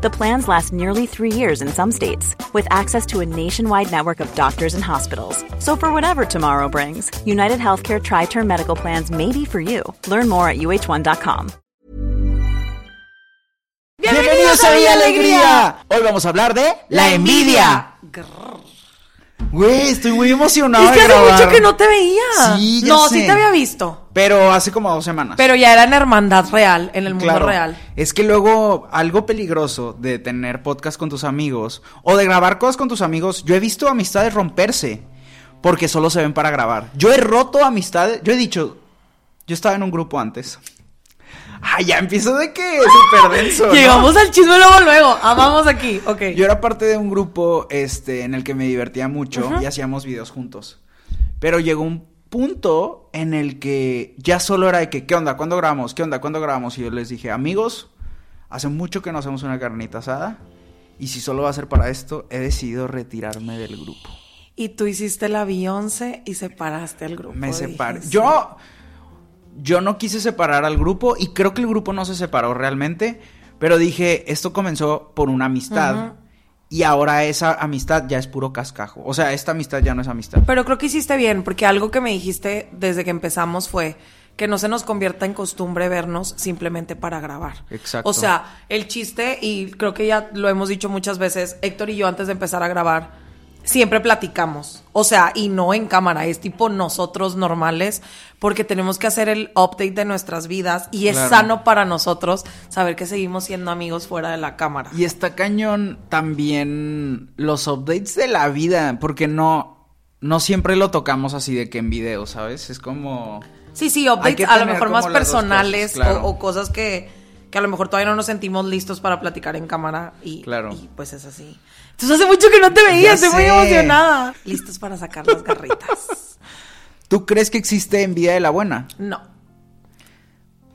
The plans last nearly three years in some states, with access to a nationwide network of doctors and hospitals. So, for whatever tomorrow brings, United Healthcare Tri Term Medical Plans may be for you. Learn more at uh1.com. Bienvenidos a Villa Alegría. Hoy vamos a hablar de la envidia. Güey, estoy muy emocionado Es que de hace grabar. mucho que no te veía. Sí, ya no, sé. sí te había visto. Pero hace como dos semanas. Pero ya era en hermandad real, en el mundo Claro. real. Es que luego algo peligroso de tener podcast con tus amigos o de grabar cosas con tus amigos, yo he visto amistades romperse porque solo se ven para grabar. Yo he roto amistades, yo he dicho, yo estaba en un grupo antes. Ah, ya empiezo de que súper denso. ¿no? Llegamos al chisme luego, luego. Amamos aquí. Ok. Yo era parte de un grupo este, en el que me divertía mucho y hacíamos videos juntos. Pero llegó un punto en el que ya solo era de que, ¿qué onda? ¿Cuándo grabamos? ¿Qué onda? ¿Cuándo grabamos? Y yo les dije, amigos, hace mucho que no hacemos una carnita asada. Y si solo va a ser para esto, he decidido retirarme del grupo. Y tú hiciste la Beyoncé y separaste al grupo. Me separé. dijiste. Yo, yo no quise separar al grupo y creo que el grupo no se separó realmente. Pero dije, esto comenzó por una amistad. Y ahora esa amistad ya es puro cascajo. O sea, esta amistad ya no es amistad. Pero creo que hiciste bien, porque algo que me dijiste desde que empezamos fue que no se nos convierta en costumbre vernos simplemente para grabar. Exacto. O sea, el chiste, y creo que ya lo hemos dicho muchas veces, Héctor y yo antes de empezar a grabar, siempre platicamos. O sea, y no en cámara, es tipo nosotros normales, porque tenemos que hacer el update de nuestras vidas y es Claro. sano para nosotros saber que seguimos siendo amigos fuera de la cámara. Y está cañón también los updates de la vida, porque no, no siempre lo tocamos así de que en video, ¿sabes? Es como... Sí, sí, updates a lo mejor más personales cosas, claro. o, o cosas que, que a lo mejor todavía no nos sentimos listos para platicar en cámara y, Claro. y pues es así. Entonces hace mucho que no te veía, Ya estoy muy emocionada. Listos para sacar las garritas. ¿Tú crees que existe envidia de la buena? No,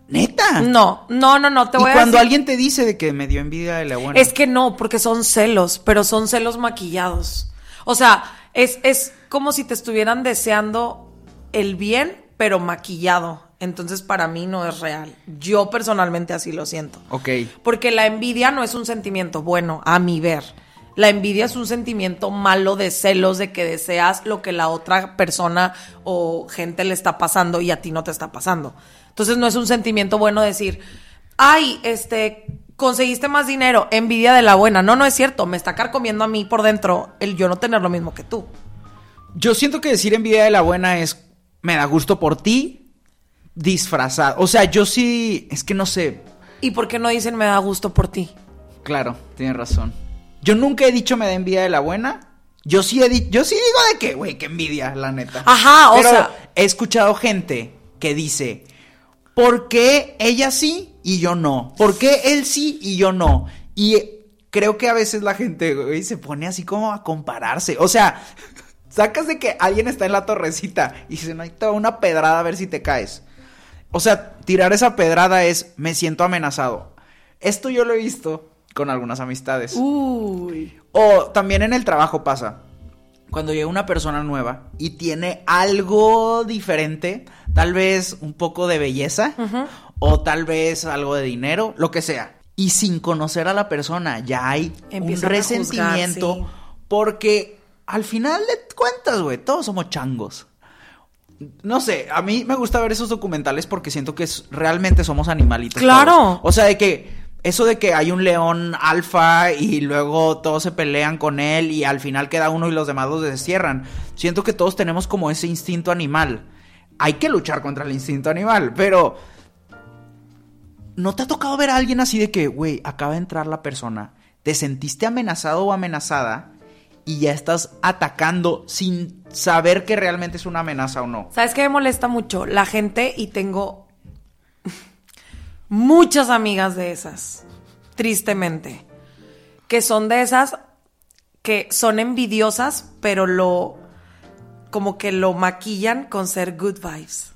¿Neta? no, no, no, no, te voy y a cuando decir- alguien te dice de que me dio envidia de la buena. Es que no, porque son celos, pero son celos maquillados. O sea, es, es como si te estuvieran deseando el bien, pero maquillado. Entonces para mí no es real. Yo personalmente así lo siento. Ok. Porque la envidia no es un sentimiento bueno, a mi ver. La envidia es un sentimiento malo de celos, de que deseas lo que la otra persona o gente le está pasando y a ti no te está pasando. Entonces no es un sentimiento bueno decir, ay, este, conseguiste más dinero, envidia de la buena. No, no es cierto, me está carcomiendo a mí por dentro el yo no tener lo mismo que tú. Yo siento que decir envidia de la buena es, me da gusto por ti, disfrazado. O sea, yo sí, es que no sé, ¿Y por qué no dicen me da gusto por ti? Claro, tienes razón. Yo nunca he dicho me da envidia de la buena. Yo sí he yo sí digo de que, güey, que envidia, la neta. Ajá, o Pero sea- he escuchado gente que dice, ¿por qué ella sí y yo no? ¿Por qué él sí y yo no? Y creo que a veces la gente, güey, se pone así como a compararse. O sea, sacas de que alguien está en la torrecita y se no hay toda una pedrada a ver si te caes. O sea, tirar esa pedrada es me siento amenazado. Esto yo lo he visto con algunas amistades. Uy. O también en el trabajo pasa. Cuando llega una persona nueva y tiene algo diferente, tal vez un poco de belleza o tal vez algo de dinero, lo que sea. Y sin conocer a la persona ya hay Empiezan un juzgar, resentimiento sí. porque al final de cuentas, güey, todos somos changos. No sé, a mí me gusta ver esos documentales porque siento que realmente somos animalitos. Claro. todos. O sea, de que eso de que hay un león alfa y luego todos se pelean con él y al final queda uno y los demás los destierran. Siento que todos tenemos como ese instinto animal. Hay que luchar contra el instinto animal, pero ¿no te ha tocado ver a alguien así de que, güey, acaba de entrar la persona, te sentiste amenazado o amenazada y ya estás atacando sin saber que realmente es una amenaza o no? ¿Sabes qué me molesta mucho? La gente, y tengo muchas amigas de esas, tristemente, que son de esas que son envidiosas, pero lo, como que lo maquillan con ser good vibes.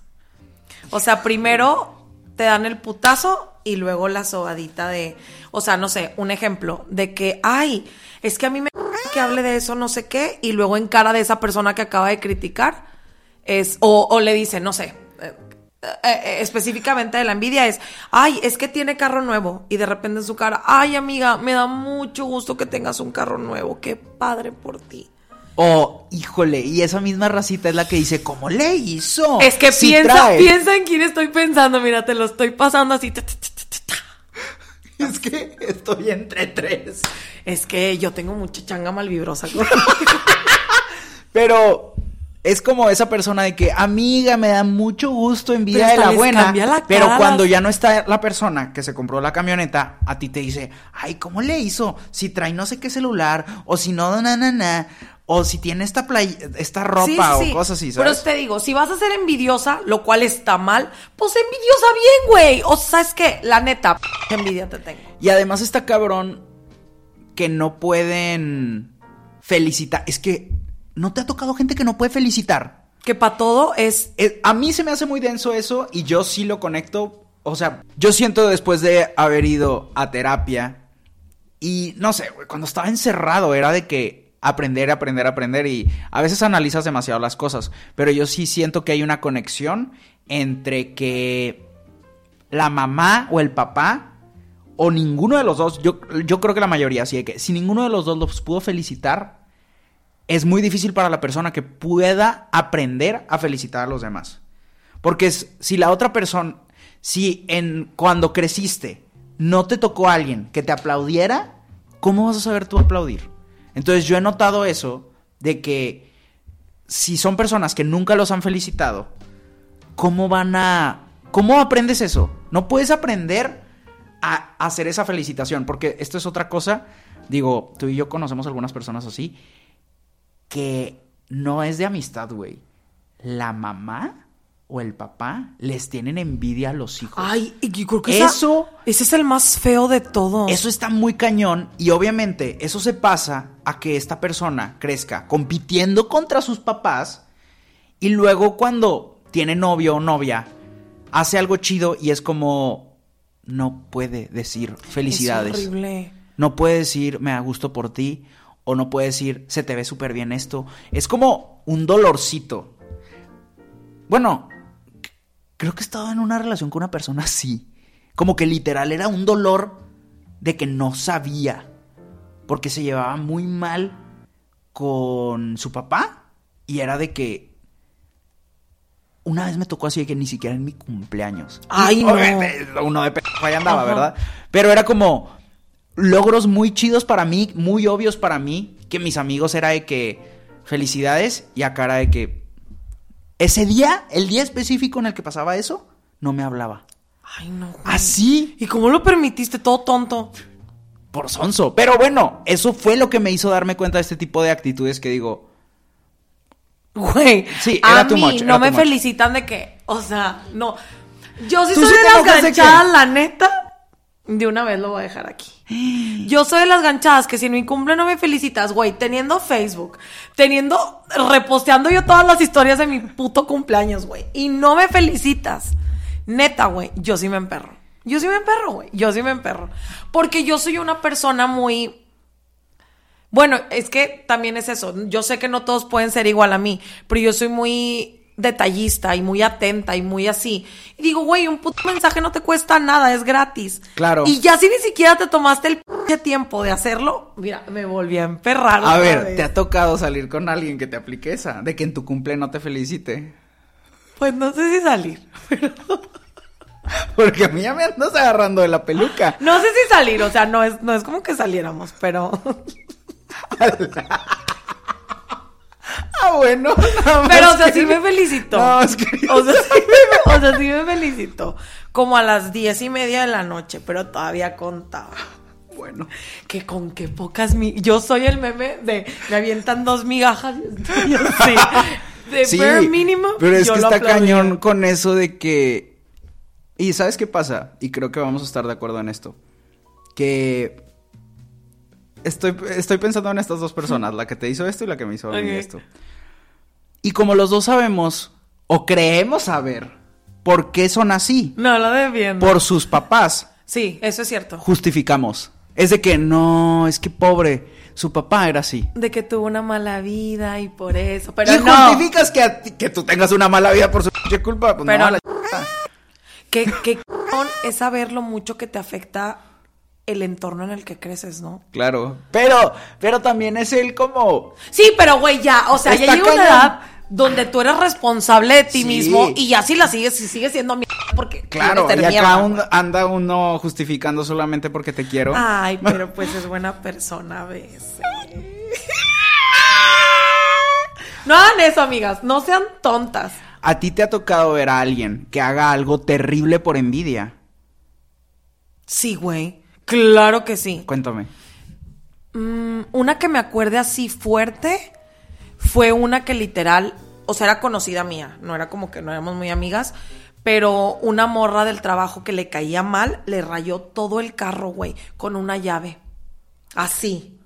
O sea, primero te dan el putazo y luego la sobadita de, o sea, no sé, un ejemplo de que, ay, es que a mí me que hable de eso, no sé qué, y luego en cara de esa persona que acaba de criticar, es, o, o le dice, no sé, eh, eh, específicamente de la envidia es, ay, es que tiene carro nuevo, y de repente en su cara, ay, amiga, me da mucho gusto que tengas un carro nuevo, qué padre por ti. O, híjole, y esa misma racita es la que dice, ¿cómo le hizo? Es que piensa, trae. piensa en quién estoy pensando, mira, te lo estoy pasando así. ta, ta, ta, ta, ta. Es que estoy entre tres. Es que yo tengo mucha changa malvibrosa. Pero es como esa persona de que, amiga, me da mucho gusto envidia Pero de la buena. la pero cuando ya no está la persona que se compró la camioneta, a ti te dice, ay, ¿cómo le hizo? Si trae no sé qué celular, o si no, na, na, na, o si tiene esta play esta ropa Sí, sí, o cosas así, Pero te digo, si vas a ser envidiosa, lo cual está mal, pues envidiosa bien, güey. O sea, ¿sabes qué? La neta, envidia te tengo. Y además está cabrón que no pueden felicitar. Es que no te ha tocado gente que no puede felicitar. Que para todo es Eh, a mí se me hace muy denso eso y yo sí lo conecto. O sea, yo siento después de haber ido a terapia y no sé, güey, cuando estaba encerrado era de que aprender, aprender, aprender y a veces analizas demasiado las cosas, pero yo sí siento que hay una conexión entre que la mamá o el papá o ninguno de los dos, yo, yo creo que la mayoría, sí, de que si ninguno de los dos los pudo felicitar, es muy difícil para la persona que pueda aprender a felicitar a los demás. Porque si la otra persona, si en cuando creciste no te tocó alguien que te aplaudiera, ¿cómo vas a saber tú aplaudir? Entonces yo he notado eso de que si son personas que nunca los han felicitado, ¿cómo van a cómo aprendes eso? No puedes aprender a hacer esa felicitación, porque esto es otra cosa. Digo, tú y yo conocemos algunas personas así que no es de amistad, güey. La mamá o el papá les tienen envidia a los hijos. Ay, y yo creo que esa- Eso- ese es el más feo de todos. Eso está muy cañón y obviamente eso se pasa a que esta persona crezca compitiendo contra sus papás y luego cuando tiene novio o novia hace algo chido y es como no puede decir felicidades. Es horrible. No puede decir me da gusto por ti o no puede decir se te ve súper bien esto. Es como un dolorcito. Bueno, creo que he estado en una relación con una persona así. Como que literal era un dolor de que no sabía. Porque se llevaba muy mal con su papá. Y era de que... Una vez me tocó así de que ni siquiera en mi cumpleaños. Ay, no. Uno de p ahí andaba, Ajá. ¿verdad? Pero era como logros muy chidos para mí, muy obvios para mí, que mis amigos era de que felicidades y a cara de que ese día, el día específico en el que pasaba eso, no me hablaba. Ay, no. güey. Así ¿Y cómo lo permitiste? Todo tonto. por sonso. Pero bueno, eso fue lo que me hizo darme cuenta de este tipo de actitudes que digo, Güey, Sí, a era too mí no me much. felicitan de que, o sea, no. Yo sí ¿Tú soy sí de las ganchadas, la neta. De una vez lo voy a dejar aquí. Yo soy de las ganchadas que si en mi cumple no me felicitas, güey, teniendo Facebook, teniendo, reposteando yo todas las historias de mi puto cumpleaños, güey, y no me felicitas. Neta, güey, yo sí me emperro. Yo sí me emperro, güey. Yo sí me emperro. Porque yo soy una persona muy, bueno, es que también es eso. Yo sé que no todos pueden ser igual a mí, pero yo soy muy detallista y muy atenta y muy así. Y digo, güey, un puto mensaje no te cuesta nada, es gratis. Claro. Y ya si ni siquiera te tomaste el pinche tiempo de hacerlo, mira, me volví a emperrar. a ver, vez. ¿te ha tocado salir con alguien que te aplique esa? De que en tu cumple no te felicite. Pues no sé si salir. pero- Porque a mí ya me andas agarrando de la peluca. No sé si salir, o sea, no es, no es como que saliéramos, pero. Ah, bueno. Pero, o sea, que- sí me felicitó. No, es que- O sea, sí me, o sea, sí me felicitó. Como a las diez y media de la noche, pero todavía contaba. Bueno. Que con qué pocas mi... Yo soy el meme de me avientan dos migajas. De Sí, bare mínimo. pero es yo que lo está cañón con eso de que... Y ¿sabes qué pasa? Y creo que vamos a estar de acuerdo en esto. Que... Estoy, estoy pensando en estas dos personas, la que te hizo esto y la que me hizo a mí Ok. esto. Y como los dos sabemos, o creemos saber, ¿Por qué son así? No lo defiendo. Por sus papás. Sí, eso es cierto. Justificamos. Es de que no, es que pobre, su papá era así. De que tuvo una mala vida y por eso. Pero y no. justificas que, a ti- que tú tengas una mala vida por su culpa. Pues Pero no, la que cabrón es saber lo mucho que te afecta el entorno en el que creces, ¿no? Claro. Pero, pero también es él como. Sí, pero güey, ya, o sea, ya llega una edad donde tú eres responsable de ti Sí. mismo y ya si la sigues, si sigues siendo mierda porque Claro, y acá un- anda uno justificando solamente porque te quiero. Ay, pero pues es buena persona a veces. No hagan eso, amigas, no sean tontas. ¿A ti te ha tocado ver a alguien que haga algo terrible por envidia? Sí, güey. Claro que sí. Cuéntame. Mm, una que me acuerde así fuerte fue una que literal, o sea, era conocida mía, no era como que no éramos muy amigas, pero una morra del trabajo que le caía mal le rayó todo el carro, güey, con una llave. Así.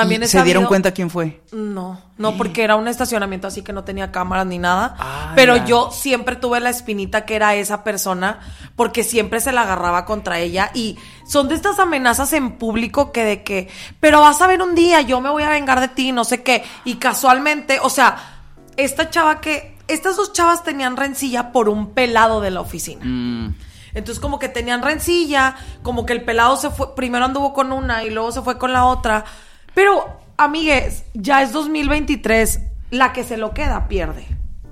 También ¿Y he ¿Se dieron cuenta quién fue? No, no, porque era un estacionamiento así que no tenía cámaras ni nada. Ah, pero ya. yo siempre tuve la espinita que era esa persona, porque siempre se la agarraba contra ella. Y son de estas amenazas en público que de que, pero vas a ver un día, yo me voy a vengar de ti, no sé qué. Y casualmente, o sea, esta chava que, estas dos chavas tenían rencilla por un pelado de la oficina. Mm, Entonces como que tenían rencilla, como que el pelado se fue, primero anduvo con una y luego se fue con la otra. Pero, amigues, ya es 2023, la que se lo queda pierde.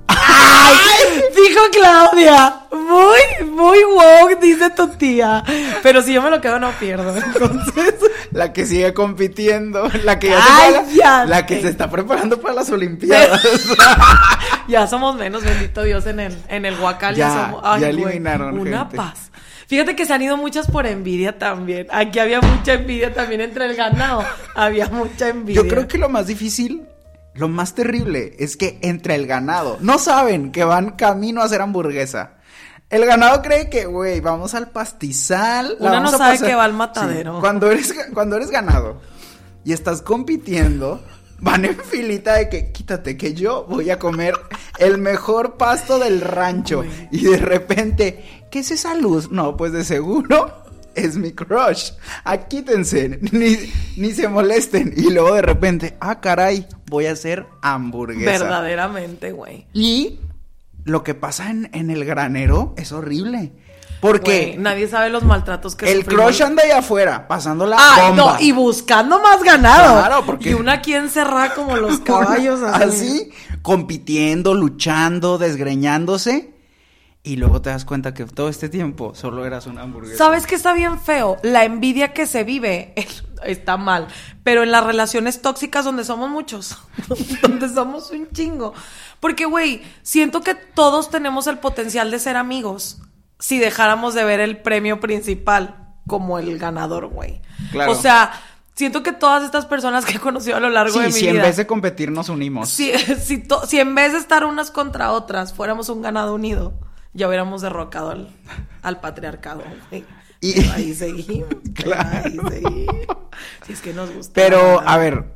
¡Ay! Dijo Claudia. Muy, muy woke, dice tu tía. Pero si yo me lo quedo, no pierdo. Entonces. La que sigue compitiendo, la que ya Ay, se, ya la que se está preparando para las Olimpiadas. ya somos menos, bendito Dios, en el, en el Huacal. Ya, Ya, somos. Ay, ya güey, eliminaron Una gente. paz. Fíjate que se han ido muchas por envidia también. Aquí había mucha envidia también entre el ganado. Había mucha envidia. Yo creo que lo más difícil, lo más terrible, es que entre el ganado no saben que van camino a hacer hamburguesa. El ganado cree que, güey, vamos al pastizal. Uno no a sabe pasar- que va al matadero. Sí, Cuando eres, cuando eres ganado y estás compitiendo, van en filita de que quítate, que yo voy a comer el mejor pasto del rancho. Y de repente, ¿qué es esa luz? No, pues de seguro es mi crush. Ah, quítense, ni, ni se molesten. Y luego de repente, ah, caray, voy a hacer hamburguesa. Verdaderamente, güey. Y lo que pasa en, en el granero es horrible. Porque nadie sabe los maltratos que el sufrimos. crush anda allá afuera, pasando la Ay, bomba. no, y buscando más ganado. Claro, porque- Y una aquí encerrada como los caballos así. así, compitiendo, luchando, desgreñándose. Y luego te das cuenta que todo este tiempo solo eras una hamburguesa. ¿Sabes qué está bien feo? La envidia que se vive está mal. Pero en las relaciones tóxicas donde somos muchos, donde somos un chingo. Porque, güey, siento que todos tenemos el potencial de ser amigos si dejáramos de ver el premio principal como el ganador, güey. Claro. O sea, siento que todas estas personas que he conocido a lo largo de mi si en vida. vez de competir nos unimos. Si, si, to- si en vez de estar unas contra otras fuéramos un ganado unido, ya hubiéramos derrocado al, al patriarcado. güey. Y- Pero ahí seguimos. pero Claro. Ahí seguimos. Si es que nos gusta. Pero, a ver,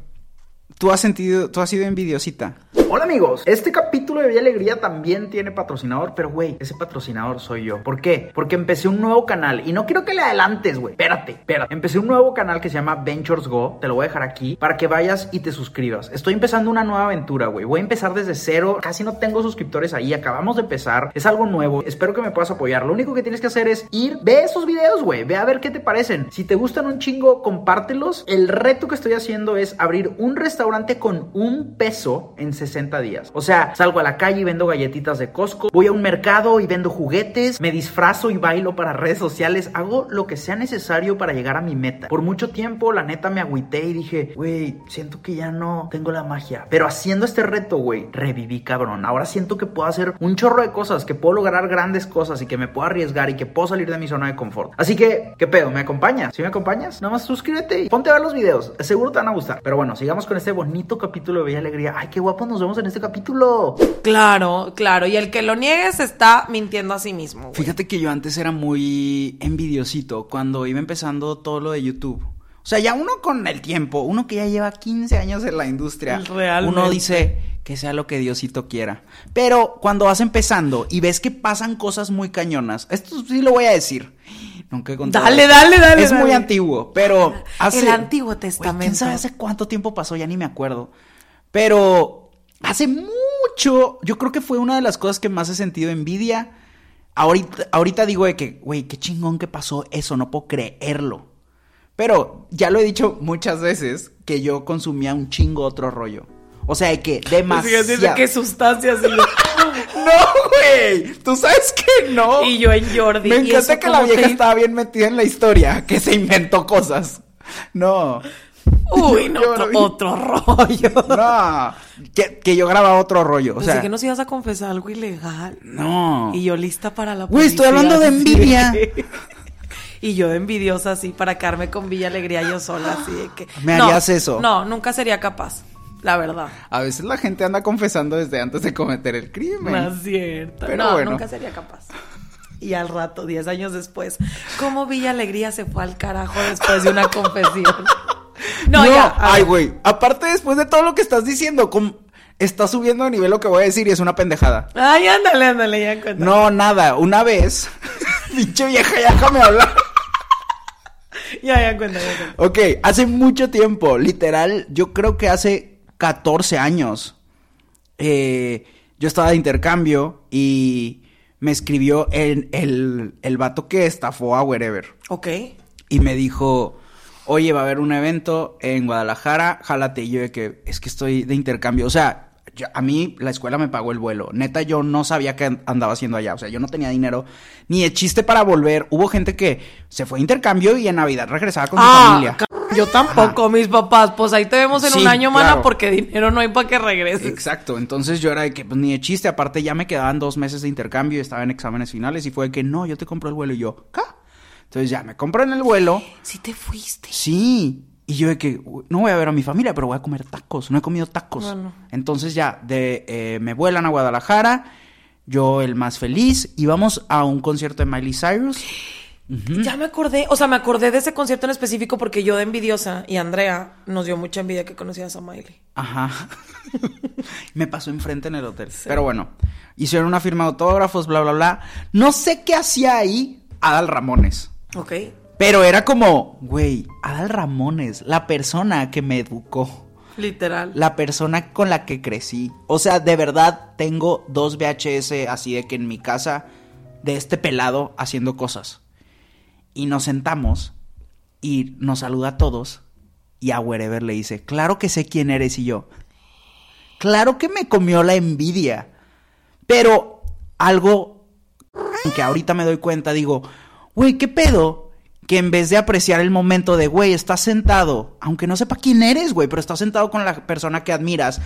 tú has sentido, tú has sido envidiosita. Hola amigos, este capítulo de Vía Alegría también tiene patrocinador, pero güey, ese patrocinador soy yo. ¿Por qué? Porque empecé un nuevo canal y no quiero que le adelantes, güey. Espérate, espérate. Empecé un nuevo canal que se llama Ventures Go, te lo voy a dejar aquí para que vayas y te suscribas. Estoy empezando una nueva aventura, güey. Voy a empezar desde cero, casi no tengo suscriptores ahí, acabamos de empezar. Es algo nuevo, espero que me puedas apoyar. Lo único que tienes que hacer es ir, ve esos videos, güey, ve a ver qué te parecen. Si te gustan un chingo, compártelos. El reto que estoy haciendo es abrir un restaurante con un peso en 60 días. O sea, salgo a la calle y vendo galletitas de Costco, voy a un mercado y vendo juguetes, me disfrazo y bailo para redes sociales, hago lo que sea necesario para llegar a mi meta. Por mucho tiempo, la neta, me agüité y dije, güey, siento que ya no tengo la magia. Pero haciendo este reto, güey, reviví, cabrón. Ahora siento que puedo hacer un chorro de cosas, que puedo lograr grandes cosas y que me puedo arriesgar y que puedo salir de mi zona de confort. Así que, ¿qué pedo? ¿Me acompañas? Si me acompañas, nada más suscríbete y ponte a ver los videos. Seguro te van a gustar. Pero bueno, sigamos con este bonito capítulo de Bella Alegría. Ay, qué guapo nos vemos en este capítulo. Claro, claro. Y el que lo niegue se está mintiendo a sí mismo. güey. Fíjate que yo antes era muy envidiosito cuando iba empezando todo lo de YouTube. O sea, ya uno con el tiempo, uno que ya lleva 15 años en la industria, Realmente. uno dice, que sea lo que Diosito quiera. Pero cuando vas empezando y ves que pasan cosas muy cañonas, esto sí lo voy a decir. Nunca he contado. Dale, dale, dale, Es muy antiguo, pero hace. El Antiguo Testamento. ¿Quién sabe hace cuánto tiempo pasó? Ya ni me acuerdo. Pero hace mucho, yo creo que fue una de las cosas que más he sentido envidia. Ahorita, ahorita digo de que, güey, qué chingón que pasó eso, no puedo creerlo. Pero ya lo he dicho muchas veces que yo consumía un chingo otro rollo. O sea, de que demasiado. Fíjate qué sustancias. y yo- No, güey. Tú sabes que no. Y yo en Jordi. Me ¿y encanta que la vieja te- estaba bien metida en la historia, que se inventó cosas. No. Uy, no, otro, no otro rollo. No. Que, que yo grababa otro rollo. O Pensé sea, que nos ibas a confesar algo ilegal. no. Y yo lista para la Güey, estoy hablando de sí. envidia. Y yo de envidiosa así para quedarme con Villa Alegría yo sola así de que ¿Me No, harías eso? No, nunca sería capaz. La verdad. A veces la gente anda confesando desde antes de cometer el crimen. No es cierto. Pero no, bueno. nunca sería capaz. Y al rato, 10 años después, ¿cómo Villa Alegría se fue al carajo después de una confesión? No, ya. a Ay, güey. Aparte, después de todo lo que estás diciendo, está subiendo de nivel lo que voy a decir y es una pendejada. Ay, ándale, ándale, ya cuenta. No, nada. Una vez. Pinche vieja, ya déjame hablar. Ya, ya ya cuenta. Ok, hace mucho tiempo, literal, yo creo que hace 14 años, eh, yo estaba de intercambio y me escribió el, el, el vato que estafó a Wherever Ok. y me dijo, oye, va a haber un evento en Guadalajara, jálate. Y yo de que es que estoy de intercambio. O sea, yo- a mí la escuela me pagó el vuelo. Neta, yo no sabía qué an- andaba haciendo allá. O sea, yo no tenía dinero ni de chiste para volver. Hubo gente que se fue de intercambio y en Navidad regresaba con su Ah, familia. ca- yo tampoco, mis papás. Pues ahí te vemos en Sí, un año, mana, claro. porque dinero no hay para que regreses. Exacto, entonces yo era de que pues, ni de chiste, aparte ya me quedaban dos meses de intercambio y estaba en exámenes finales y fue de que no, yo te compro el vuelo y yo, ¿qué? Entonces ya me compré en el vuelo, Si te fuiste. sí, y yo de que "Uy, no voy a ver a mi familia, pero voy a comer tacos, no he comido tacos. Bueno. Entonces ya de, eh, me vuelan a Guadalajara, yo el más feliz, y vamos a un concierto de Miley Cyrus. Ya me acordé, o sea, me acordé de ese concierto en específico porque yo de envidiosa y Andrea nos dio mucha envidia que conocías a Miley. Ajá. me pasó enfrente en el hotel. Pero bueno, hicieron una firma de autógrafos, bla, bla, bla. No sé qué hacía ahí Adal Ramones. Ok. Pero era como, güey, Adal Ramones, la persona que me educó. Literal. La persona con la que crecí. O sea, de verdad tengo dos VHS así de que en mi casa de este pelado haciendo cosas. Y nos sentamos y nos saluda a todos. Y a Wherever le dice, claro que sé quién eres y yo. Claro que me comió la envidia. Pero algo que ahorita me doy cuenta, digo, güey, ¿qué pedo? Que en vez de apreciar el momento de, güey, estás sentado, aunque no sepa quién eres, güey, pero estás sentado con la persona que admiras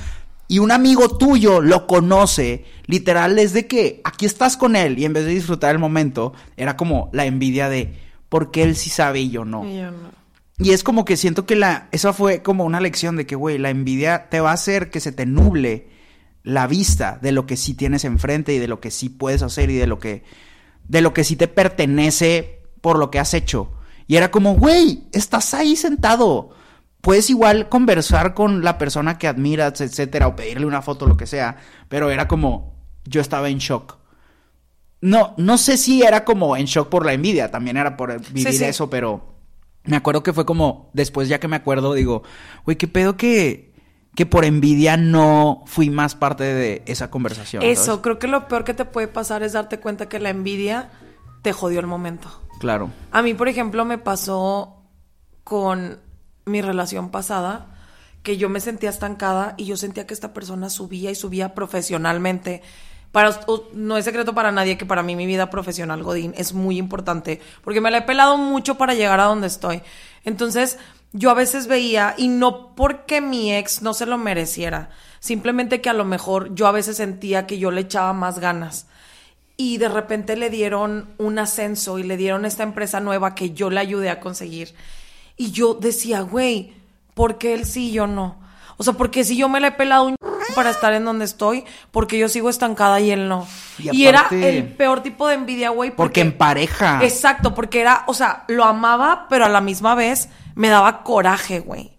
y un amigo tuyo lo conoce, literal es de que aquí estás con él y en vez de disfrutar el momento, era como la envidia de, porque él sí sabe y yo no. Y yo no. Y es como que siento que la, esa fue como una lección de que, güey, la envidia te va a hacer que se te nuble la vista de lo que sí tienes enfrente y de lo que sí puedes hacer y de lo que, de lo que sí te pertenece por lo que has hecho. Y era como, güey, estás ahí sentado. Puedes igual conversar con la persona que admiras, etcétera, o pedirle una foto, lo que sea. Pero era como, yo estaba en shock. No, no sé si era como en shock por la envidia, también era por vivir sí. eso, pero me acuerdo que fue como, después ya que me acuerdo, digo, güey, qué pedo que, que por envidia no fui más parte de esa conversación. Eso, ¿sabes? creo que lo peor que te puede pasar es darte cuenta que la envidia te jodió el momento. Claro. A mí, por ejemplo, me pasó con mi relación pasada que yo me sentía estancada y yo sentía que esta persona subía y subía profesionalmente. Para, no es secreto para nadie que para mí mi vida profesional, Godín, es muy importante, porque me la he pelado mucho para llegar a donde estoy. Entonces, yo a veces veía, y no porque mi ex no se lo mereciera, simplemente que a lo mejor yo a veces sentía que yo le echaba más ganas y de repente le dieron un ascenso y le dieron esta empresa nueva que yo le ayudé a conseguir. Y yo decía, güey, ¿por qué él sí y yo no? O sea, porque si yo me la he pelado un para estar en donde estoy, porque yo sigo estancada y él no. Y Y, era el peor tipo de envidia, güey. Porque en pareja. Exacto, porque era, o sea, lo amaba, pero a la misma vez me daba coraje, güey.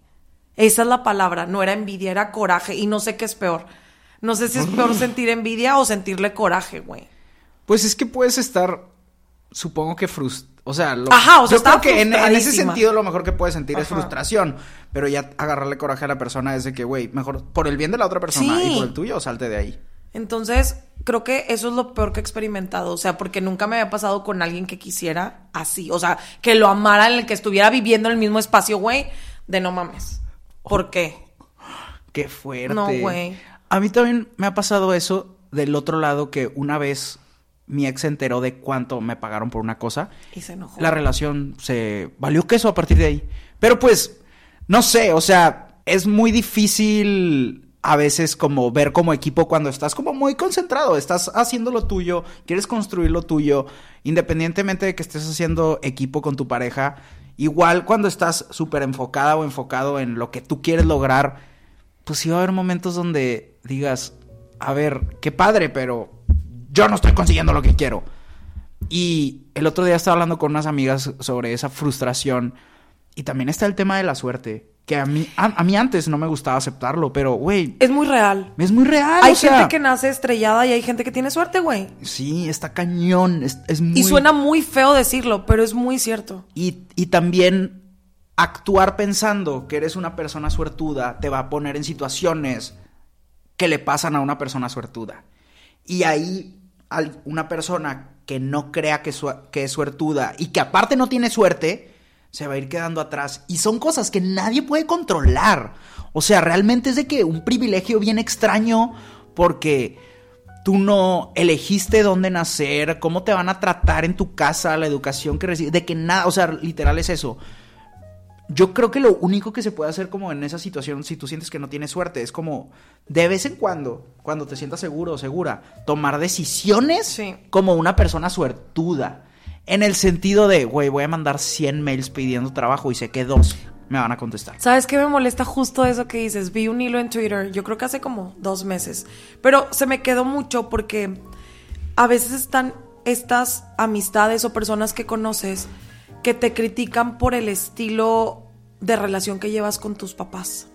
Esa es la palabra, no era envidia, era coraje y no sé qué es peor. No sé si es peor sentir envidia o sentirle coraje, güey. Pues es que puedes estar, supongo que frustrado. O sea, lo, Ajá, o sea, yo creo que en, en ese sentido lo mejor que puedes sentir es frustración. Pero ya agarrarle coraje a la persona es de que, güey, mejor por el bien de la otra persona Sí. y por el tuyo, salte de ahí. Entonces, creo que eso es lo peor que he experimentado. O sea, porque nunca me había pasado con alguien que quisiera así. O sea, que lo amara, en el que estuviera viviendo en el mismo espacio, güey. De no mames. ¿Por qué? Qué fuerte. No, güey. A mí también me ha pasado eso del otro lado que una vez mi ex se enteró de cuánto me pagaron por una cosa. Y se enojó. La relación se valió queso a partir de ahí. Pero pues, no sé, o sea, es muy difícil a veces como ver como equipo cuando estás como muy concentrado, estás haciendo lo tuyo, quieres construir lo tuyo, independientemente de que estés haciendo equipo con tu pareja, igual cuando estás súper enfocada o enfocado en lo que tú quieres lograr, pues sí va a haber momentos donde digas, a ver, qué padre, pero yo no estoy consiguiendo lo que quiero. Y el otro día estaba hablando con unas amigas sobre esa frustración. Y también está el tema de la suerte. Que a mí, a, a mí antes no me gustaba aceptarlo, pero, güey, Es muy real. es muy real. Hay o sea, gente que nace estrellada y hay gente que tiene suerte, güey. Sí, está cañón. Es, es muy... Y suena muy feo decirlo, pero es muy cierto. Y, y también actuar pensando que eres una persona suertuda te va a poner en situaciones que le pasan a una persona suertuda. Y ahí una persona que no crea que, su- que es suertuda y que aparte no tiene suerte, se va a ir quedando atrás. Y son cosas que nadie puede controlar. O sea, realmente es de que un privilegio bien extraño porque tú no elegiste dónde nacer, cómo te van a tratar en tu casa, la educación que recibes, de que nada, o sea, literal es eso. Yo creo que lo único que se puede hacer como en esa situación, si tú sientes que no tienes suerte, es como de vez en cuando, cuando te sientas seguro o segura, tomar decisiones Sí. como una persona suertuda. En el sentido de, güey, voy a mandar 100 mails pidiendo trabajo y sé que dos me van a contestar. ¿Sabes qué me molesta justo eso que dices? Vi un hilo en Twitter, yo creo que hace como dos meses, pero se me quedó mucho porque a veces están estas amistades o personas que conoces que te critican por el estilo de relación que llevas con tus papás.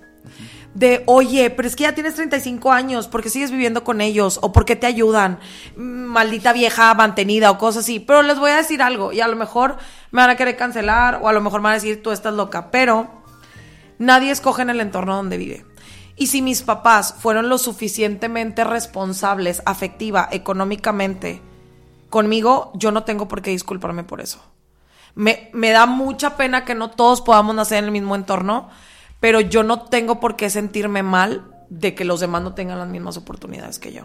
De, oye, pero es que ya tienes 35 años, ¿por qué sigues viviendo con ellos? ¿O por qué te ayudan? Mm, Maldita vieja mantenida o cosas así. Pero les voy a decir algo y a lo mejor me van a querer cancelar o a lo mejor me van a decir, tú estás loca. Pero nadie escoge en el entorno donde vive. Y si mis papás fueron lo suficientemente responsables, afectiva, económicamente, conmigo, yo no tengo por qué disculparme por eso. Me, me da mucha pena que no todos podamos nacer en el mismo entorno, pero yo no tengo por qué sentirme mal de que los demás no tengan las mismas oportunidades que yo.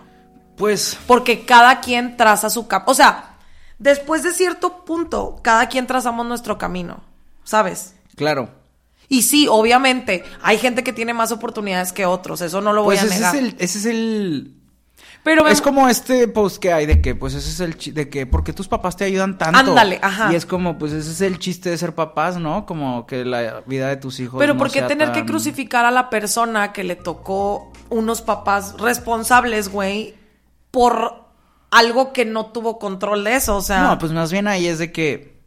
Pues Porque cada quien traza su camino. O sea, después de cierto punto, cada quien trazamos nuestro camino, ¿sabes? claro. Y sí, obviamente, hay gente que tiene más oportunidades que otros, eso no lo voy Pues a ese negar. es el, ese es el Pero me- Es como este post que hay de que, pues ese es el chi- de que, ¿por qué tus papás te ayudan tanto? Ándale, ajá. Y es como, pues ese es el chiste de ser papás, ¿no? Como que la vida de tus hijos. Pero no ¿por qué tener que crucificar a la persona que le tocó unos papás responsables, güey, por algo que no tuvo control de eso? O sea, No, pues más bien ahí es de que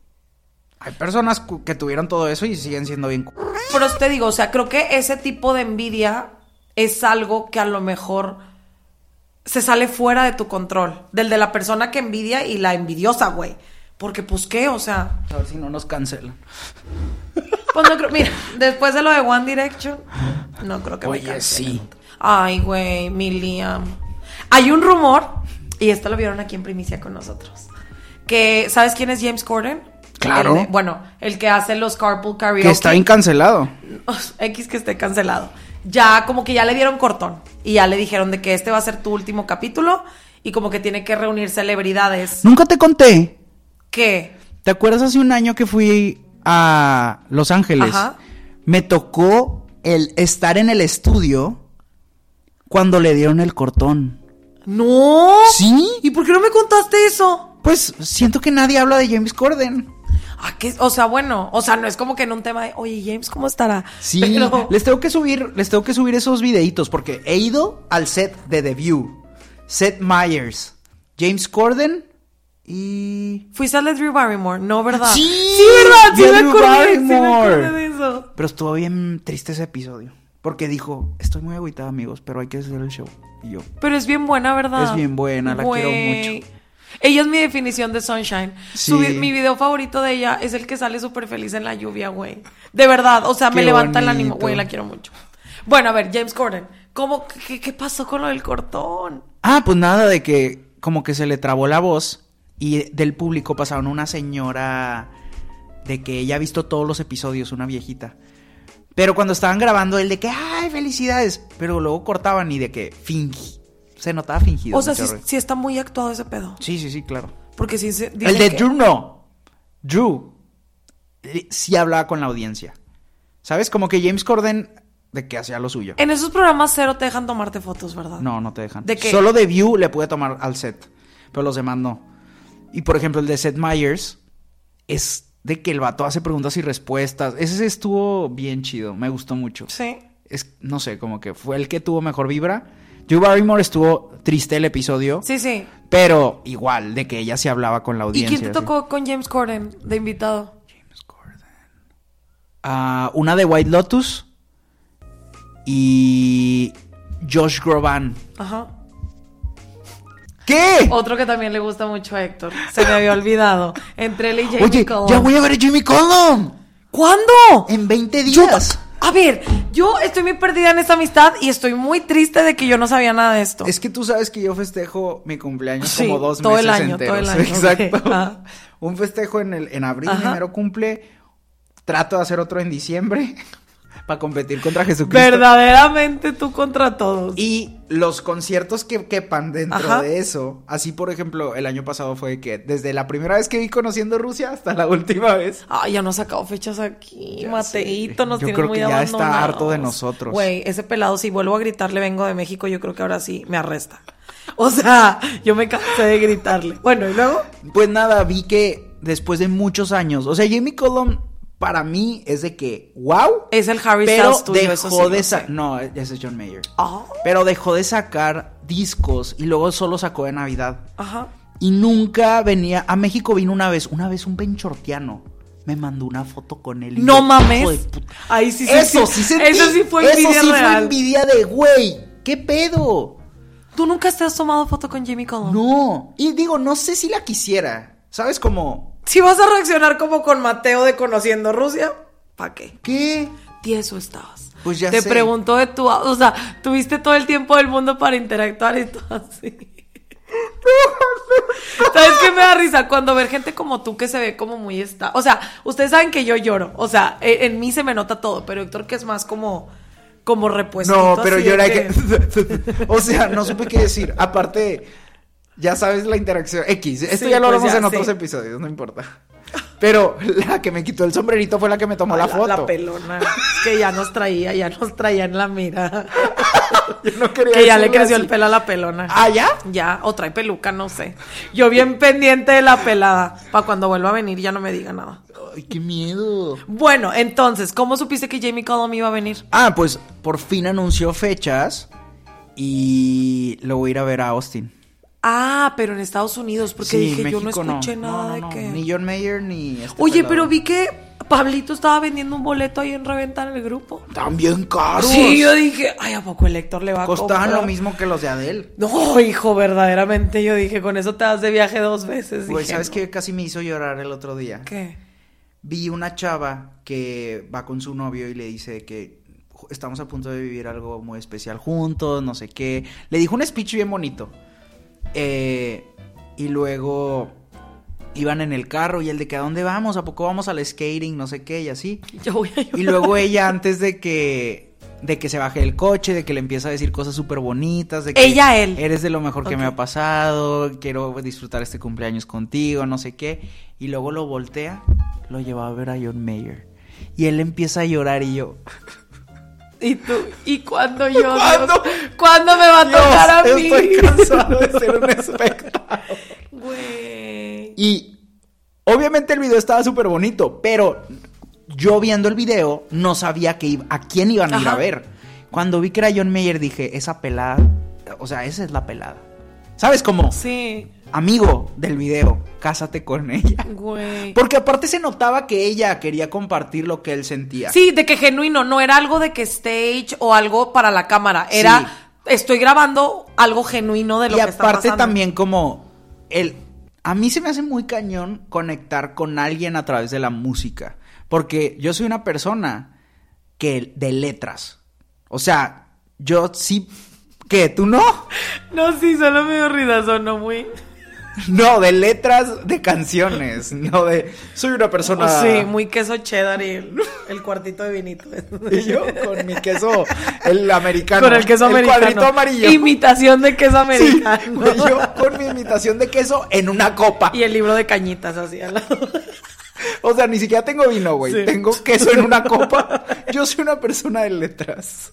hay personas que tuvieron todo eso y siguen siendo bien. pero te digo, o sea, creo que ese tipo de envidia es algo que a lo mejor se sale fuera de tu control, del de la persona que envidia y la envidiosa, güey. Porque pues qué, o sea, A ver si no nos cancelan. pues no creo, mira, después de lo de One Direction, no creo que me Oye, cancelen. sí. Ay, güey, mi Liam. Hay un rumor, y esto lo vieron aquí en primicia con nosotros, que, ¿sabes quién es James Corden? Claro. El de- bueno, el que hace los carpool karaoke. Que está bien cancelado. X que esté cancelado. Ya, como que ya le dieron cortón. Y ya le dijeron de que este va a ser tu último capítulo. Y como que tiene que reunir celebridades. Nunca te conté. ¿Qué? ¿Te acuerdas hace un año que fui a Los Ángeles? Ajá. Me tocó el estar en el estudio cuando le dieron el cortón. ¡No! ¿Sí? ¿Y por qué no me contaste eso? Pues siento que nadie habla de James Corden. ¿Qué? O sea, bueno, o sea, no es como que en un tema de, oye, James, ¿cómo estará? Sí, Pero- les tengo que subir, les tengo que subir esos videitos porque he ido al set de The View. Seth Meyers, James Corden y Fuiste a Drew Barrymore, ¿no, verdad? Sí, sí, ¿verdad? Sí me Drew acordé, sí me Barrymore. acordé de eso. Pero estuvo bien triste ese episodio. Porque dijo, estoy muy agüitada, amigos, pero hay que hacer el show. Y yo, Pero es bien buena, ¿verdad? Es bien buena, la quiero mucho. Ella es mi definición de sunshine. Sí. Su vi- mi video favorito de ella es el que sale súper feliz en la lluvia, güey. De verdad, o sea, me levanta el ánimo. Güey, la quiero mucho. Bueno, a ver, James Corden. ¿Cómo, qué, qué pasó con lo del cortón? Ah, pues nada de que como que se le trabó la voz y del público pasaron una señora de que ella ha visto todos los episodios, una viejita. Pero cuando estaban grabando él de que, ay, felicidades, pero luego cortaban y de que fingi. Se notaba fingido. O sea, sí, sí está muy actuado ese pedo. sí, sí, sí, claro. Porque sí se. El de que- Drew no. Drew sí hablaba con la audiencia. ¿Sabes? Como que James Corden de que hacía lo suyo. En esos programas cero te dejan tomarte fotos, ¿verdad? No, no te dejan. ¿De qué? Solo de View le puede tomar al set, pero los demás no. Y por ejemplo, el de Seth Meyers es de que el vato hace preguntas y respuestas. Ese estuvo bien chido, me gustó mucho. Sí. Es, no sé, como que fue el que tuvo mejor vibra. Drew Barrymore estuvo triste el episodio, Sí, sí. pero igual, de que ella sí hablaba con la ¿Y audiencia. quién te así. tocó con James Corden de invitado? James Corden. Ah, una de White Lotus y Josh Groban. Ajá. ¿Qué? Otro que también le gusta mucho a Héctor. Se me había olvidado. Entre él y Jamie Oye, ya voy a ver a Jimmy Cullum. ¿Cuándo? En 20 Yo- días. A ver, yo estoy muy perdida en esta amistad y estoy muy triste de que yo no sabía nada de esto. Es que tú sabes que yo festejo mi cumpleaños Sí, como dos todo el meses año, enteros. todo el año, Exacto. Ah. Un festejo en el en abril, Ajá. primero cumple. Trato de hacer otro en diciembre para competir contra Jesucristo. Verdaderamente tú contra todos. Y los conciertos que quepan dentro Ajá. de eso, así por ejemplo, el año pasado fue que desde la primera vez que vi conociendo Rusia hasta la última vez. Ay, ya no ha sacado fechas aquí. Ya Mateito, sé. nos Yo tiene creo muy que ya está harto de nosotros. Güey, ese pelado, si vuelvo a gritarle vengo de México, yo creo que ahora sí me arresta. O sea, yo me cansé de gritarle. Bueno, y luego. Pues nada, vi que después de muchos años, o sea, Jamie Cullum para mí es de que, wow, Es el Harry pero Styles tuyo, eso sí dejó de sacar, no, ese es John Mayer. Ah. Pero dejó de sacar discos y luego solo sacó de Navidad. Ajá. Y nunca venía, a México vino una vez, una vez un benchortiano. Me mandó una foto con él. y No yo, mames. Ahí sí Eso sentí- sí sentí. Eso sí fue envidia Eso sí real. fue envidia de, güey, ¿qué pedo? ¿Tú nunca te has tomado foto con Jimmy Cullum? No. Y digo, no sé si la quisiera. ¿Sabes cómo? Si vas a reaccionar como con Mateo de Conociendo Rusia, ¿para qué? ¿Qué? Tieso estabas. Pues ya Te sé. preguntó de tu... O sea, tuviste todo el tiempo del mundo para interactuar y todo así. ¿Sabes qué me da risa? Cuando ver gente como tú que se ve como muy esta... O sea, ustedes saben que yo lloro. O sea, e- en, mí se me nota todo. Pero Héctor que es más como... Como repuesto. No, pero yo era que... o sea, no supe qué decir. Aparte, ya sabes la interacción. X, esto Sí, ya lo pues hablamos ya, en otros sí. episodios, no importa. Pero la que me quitó el sombrerito fue la que me tomó la, la, foto. la pelona. Que ya nos traía, ya nos traía en la mira. Yo no quería que ya le creció así. el pelo a la pelona. ¿Ah, ya? Ya, o trae peluca, no sé. Yo bien pendiente de la pelada. Para cuando vuelva a venir ya no me diga nada. Ay, qué miedo. Bueno, entonces, ¿cómo supiste que Jamie Cullum iba a venir? Ah, pues por fin anunció fechas y lo voy a ir a ver a Austin. Ah, pero en Estados Unidos, porque Sí, dije, yo no escuché no. nada No, no, de no, que. Ni John Mayer ni. este Oye, pelado. pero vi que Pablito estaba vendiendo un boleto ahí en reventa en el grupo. También caros. Sí, yo dije, ay, ¿a poco el Héctor le va a Costaban lo mismo que los de Adele. No, hijo, verdaderamente yo dije, con eso te vas de viaje dos veces. Güey, Dije, ¿sabes qué casi me hizo llorar el otro día? ¿Qué? Vi una chava que va con su novio y le dice que estamos a punto de vivir algo muy especial juntos, no sé qué. Le dijo un speech bien bonito. Eh, y luego iban en el carro y el de que a dónde vamos, a poco vamos al skating, no sé qué y así. Yo voy a. Y luego ella antes de que de que se baje del coche, de que le empieza a decir cosas súper bonitas, de que Ella, él. eres de lo mejor que me ha pasado, quiero disfrutar este cumpleaños contigo, no sé qué, y luego lo voltea, lo lleva a ver a John Mayer. Y él empieza a llorar y yo, ¿Y tú? ¿Y cuándo yo? ¿Cuándo? Dios? ¿Cuándo me va a tocar a mí? estoy cansado de ser un espectador. Güey. Y obviamente el video estaba súper bonito, pero yo viendo el video no sabía que iba- a quién iban a ir a ver. Cuando vi que era John Mayer dije, esa pelada, o sea, esa es la pelada. ¿Sabes cómo? Sí. Amigo del video, cásate con ella. Güey. Porque aparte se notaba que ella quería compartir lo que él sentía. Sí, de que genuino, no era algo de que stage o algo para la cámara, era Sí. estoy grabando algo genuino de lo y que está aparte pasando. también como el a mí se me hace muy cañón conectar con alguien a través de la música, porque yo soy una persona que de letras. O sea, yo sí ¿Qué? ¿Tú no? No, sí, solo me dio ridazo, no muy. No, de letras de canciones, no de soy una persona Sí, muy queso cheddar y el, el cuartito de vinito. y yo con mi queso el americano, Con el queso americano. cuadrito amarillo. Imitación de queso Sí, americano. güey, yo con mi imitación de queso en una copa. Y el libro de cañitas así al lado. O sea, ni siquiera tengo vino, güey. Sí. Tengo queso en una copa. Yo soy una persona de letras.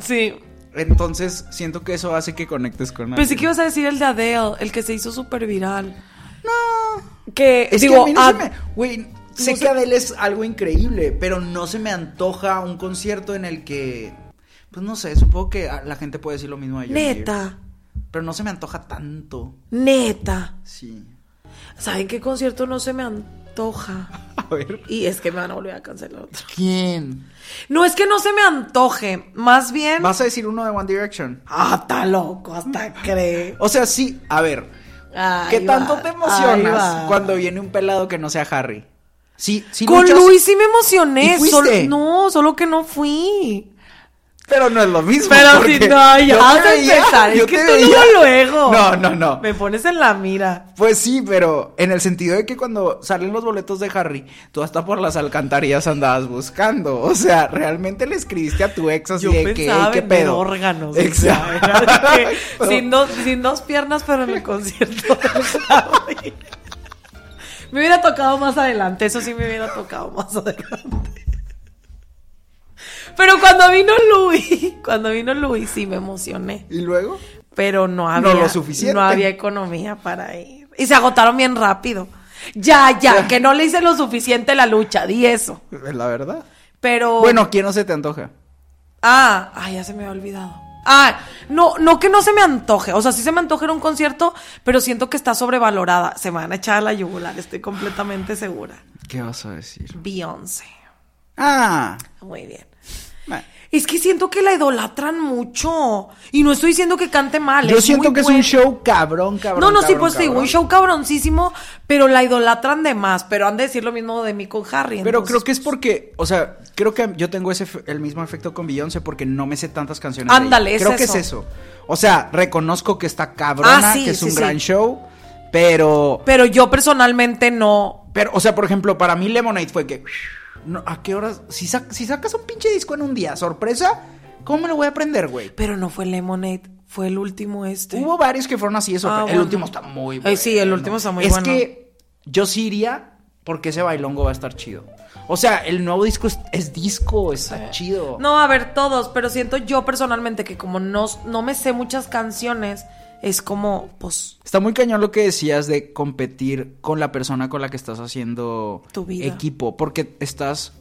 Sí. Entonces, siento que eso hace que conectes con Pensé alguien. que ibas a decir el de Adele, el que se hizo súper viral. No. Que, Es digo, que a mí no se me... Güey, sé no que Adele es algo increíble, pero no se me antoja un concierto en el que... Pues no sé, supongo que la gente puede decir lo mismo de John Mayer. Neta, Pero no se me antoja tanto. neta. Sí. ¿Saben qué concierto no se me antoja? Ver. Y es que me van a volver a cancelar otro. ¿Quién? No es que no se me antoje, más bien. ¿Vas a decir uno de One Direction? Ah, está loco, hasta cree. O sea, sí, a ver. Ahí ¿Qué tanto te emocionas cuando viene un pelado que no sea Harry? Sí, sí Con Luis sí me emocioné. ¿Y fuiste? solo- no, solo que no fui. Pero no es lo mismo. Pero si no, ya vas a empezar. Es que te tú veía- luego. No, no, no. Me pones en la mira. Pues sí, pero en el sentido de que cuando salen los boletos de Harry, tú hasta por las alcantarillas andabas buscando. O sea, realmente le escribiste a tu ex así Yo de que, pensaba "Ey, ¿qué pedo? órganos. Exacto. sin, dos, sin dos piernas, pero en el concierto. de Harry. me hubiera tocado más adelante. Eso sí me hubiera tocado más adelante. Pero cuando vino Luis, cuando vino Luis sí me emocioné. ¿Y luego? Pero no había, lo suficiente. no había economía para ir. Y se agotaron bien rápido. Ya, ya, que no le hice lo suficiente la lucha, di eso. La verdad. Pero. Bueno, ¿quién no se te antoja? Ah, ah, ya se me había olvidado. Ah, no, no que no se me antoje. O sea, sí se me antoja ir a un concierto, pero siento que está sobrevalorada. Se me van a echar a la yugular, estoy completamente segura. ¿Qué vas a decir? Beyoncé. Ah. Muy bien. Es que siento que la idolatran mucho. Y no estoy diciendo que cante mal. Yo es siento que es un show cabrón, cabrón. No, no, sí, pues te digo, un show cabroncísimo, pero la idolatran de más. Pero han de decir lo mismo de mí con Harry. Pero entonces, creo que es porque, o sea, creo que yo tengo ese el mismo efecto con Beyoncé porque no me sé tantas canciones. Ándale, es Creo que eso. es eso. O sea, reconozco que está cabrona, Ah, sí, que es sí, un sí. gran show, pero, Pero yo personalmente no. pero, o sea, por ejemplo, para mí Lemonade fue que, no, ¿a qué horas? Si, sac- si sacas un pinche disco en un día, sorpresa, ¿cómo me lo voy a aprender, güey? Pero no fue Lemonade, fue el último este. Hubo varios que fueron así, eso. Ah, el bueno. último está muy Ay, bueno. sí, el último está muy es bueno. que yo sí iría porque ese bailongo va a estar chido. O sea, el nuevo disco es, es disco, está chido. No, a ver, todos, pero siento yo personalmente que como no, no me sé muchas canciones, es como, pues, Está muy cañón lo que decías de competir con la persona con la que estás haciendo Tu vida. equipo, porque estás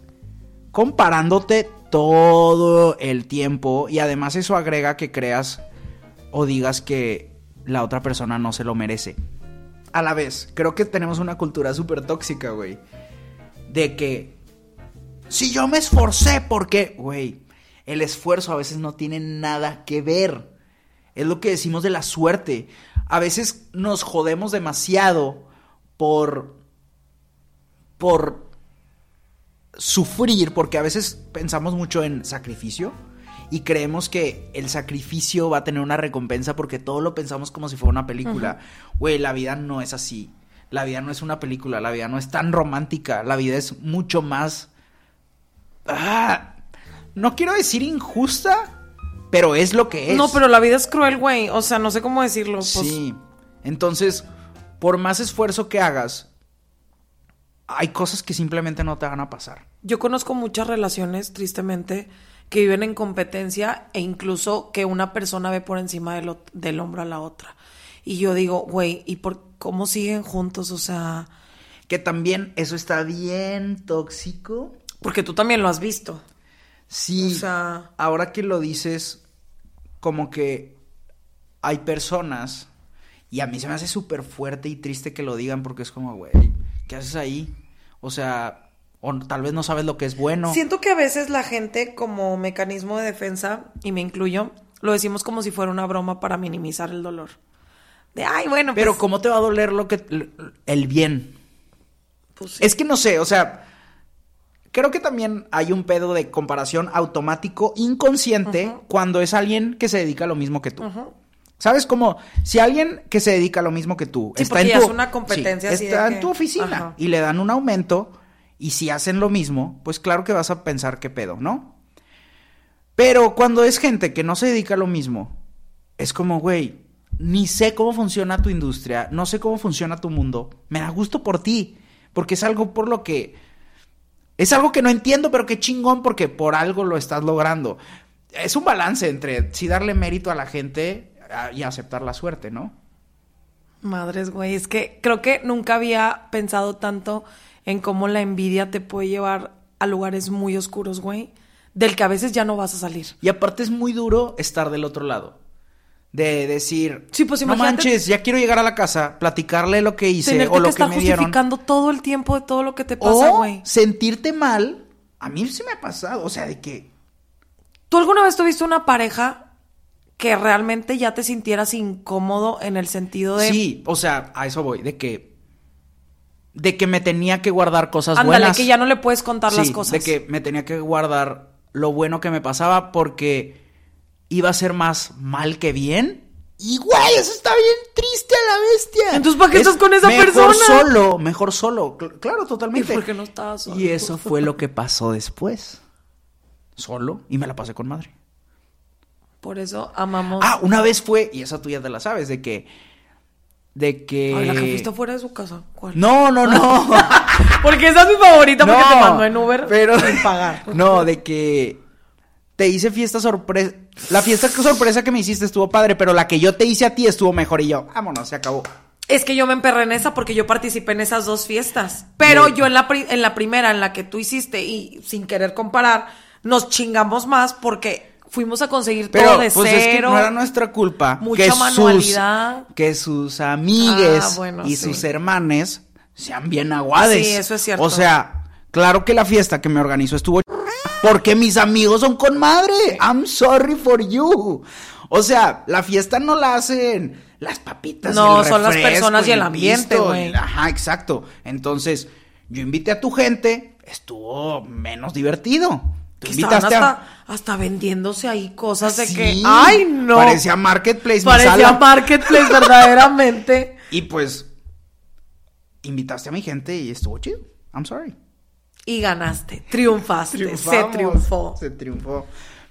comparándote todo el tiempo y además eso agrega que creas o digas que la otra persona no se lo merece. A la vez, creo que tenemos una cultura súper tóxica, güey. De que si yo me esforcé, porque, güey, el esfuerzo a veces no tiene nada que ver. Es lo que decimos de la suerte. A veces nos jodemos demasiado por. por sufrir, porque a veces pensamos mucho en sacrificio y creemos que el sacrificio va a tener una recompensa porque todo lo pensamos como si fuera una película. Güey, la vida no es así. La vida no es una película, la vida no es tan romántica, la vida es mucho más... Ah, no quiero decir injusta, pero es lo que es. no, pero la vida es cruel, güey. O sea, no sé cómo decirlo. Pues, Sí. Entonces, por más esfuerzo que hagas, hay cosas que simplemente no te van a pasar. Yo conozco muchas relaciones, tristemente, que viven en competencia e incluso que una persona ve por encima del, del hombro a la otra. Y yo digo, güey, ¿y por cómo siguen juntos? O sea, Que también eso está bien tóxico. porque tú también lo has visto. Sí. O sea- ahora que lo dices, como que hay personas, Y a mí se me hace súper fuerte y triste que lo digan porque es como, güey, ¿qué haces ahí? O sea, o tal vez no sabes lo que es bueno. Siento que a veces la gente como mecanismo de defensa, y me incluyo, lo decimos como si fuera una broma para minimizar el dolor. De, ay, bueno, Pero pues, ¿cómo te va a doler lo que el bien? pues sí. Es que no sé, o sea, creo que también hay un pedo de comparación automático inconsciente cuando es alguien que se dedica a lo mismo que tú. ¿Sabes cómo? Si alguien que se dedica a lo mismo que tú Sí, está en tu es una competencia sí, así de está que- en tu oficina Ajá. y le dan un aumento y si hacen lo mismo, pues claro que vas a pensar qué pedo, ¿no? Pero cuando es gente que no se dedica a lo mismo, es como, güey, ni sé cómo funciona tu industria, no sé cómo funciona tu mundo, me da gusto por ti, porque es algo por lo que... Es algo que no entiendo, pero qué chingón porque por algo lo estás logrando. Es un balance entre sí darle mérito a la gente ah, y aceptar la suerte, ¿no? Madres, güey, es que creo que nunca había pensado tanto en cómo la envidia te puede llevar a lugares muy oscuros, güey, del que a veces ya no vas a salir. Y aparte es muy duro estar del otro lado. De decir, Sí, pues no manches, ya quiero llegar a la casa, platicarle lo que hice o lo que estar me dieron. justificando todo el tiempo de todo lo que te pasa, güey. sentirte mal. A mí se me ha pasado, o sea, de que ¿Tú alguna vez tuviste una pareja que realmente ya te sintieras incómodo en el sentido de... Sí, o sea, a eso voy, de que de que me tenía que guardar cosas Ándale, buenas. que ya no le puedes contar las Sí, cosas. De que me tenía que guardar lo bueno que me pasaba porque iba a ser más mal que bien. Y güey, eso está bien triste a la bestia. Entonces, ¿para qué Es estás con esa mejor persona? solo, mejor solo. Cl- claro, totalmente. ¿Y por qué no estabas solo? Y eso fue lo que pasó después. Solo. Y me la pasé con madre. Por eso amamos... Ah, una vez fue, y esa tú ya te la sabes, de que. De que. Ay, la que fuiste fuera de su casa. ¿Cuál? No, no, no. Porque esa es mi favorita porque te mandó en Uber pero sin pagar. No, de que te hice fiesta sorpresa. La fiesta sorpresa que me hiciste estuvo padre, pero la que yo te hice a ti estuvo mejor y yo, vámonos, se acabó. Es que yo me emperré en esa porque yo participé en esas dos fiestas. Pero yo en la, pri- en la primera, en la que tú hiciste, y sin querer comparar, nos chingamos más porque fuimos a conseguir Pero todo de pues es que cero. no era nuestra culpa mucha que sus manualidad. que sus amigues Ah, bueno, y sí. sus hermanes sean bien aguades. Sí, eso es cierto. O sea, claro que la fiesta que me organizó estuvo porque mis amigos son con madre. I'm sorry for you. O sea, la fiesta no la hacen las papitas. y No, el son las personas y el el ambiente, güey. Ajá, exacto. Entonces, yo invité a tu gente, estuvo menos divertido. Tú Que estaban invitaste a- hasta, hasta vendiéndose ahí cosas de que. ¡Ay, no! Parecía Marketplace. mi Parecía sala. Marketplace, verdaderamente. Y pues, invitaste a mi gente y estuvo chido. I'm sorry. Y ganaste. Triunfaste. Se triunfó. Se triunfó.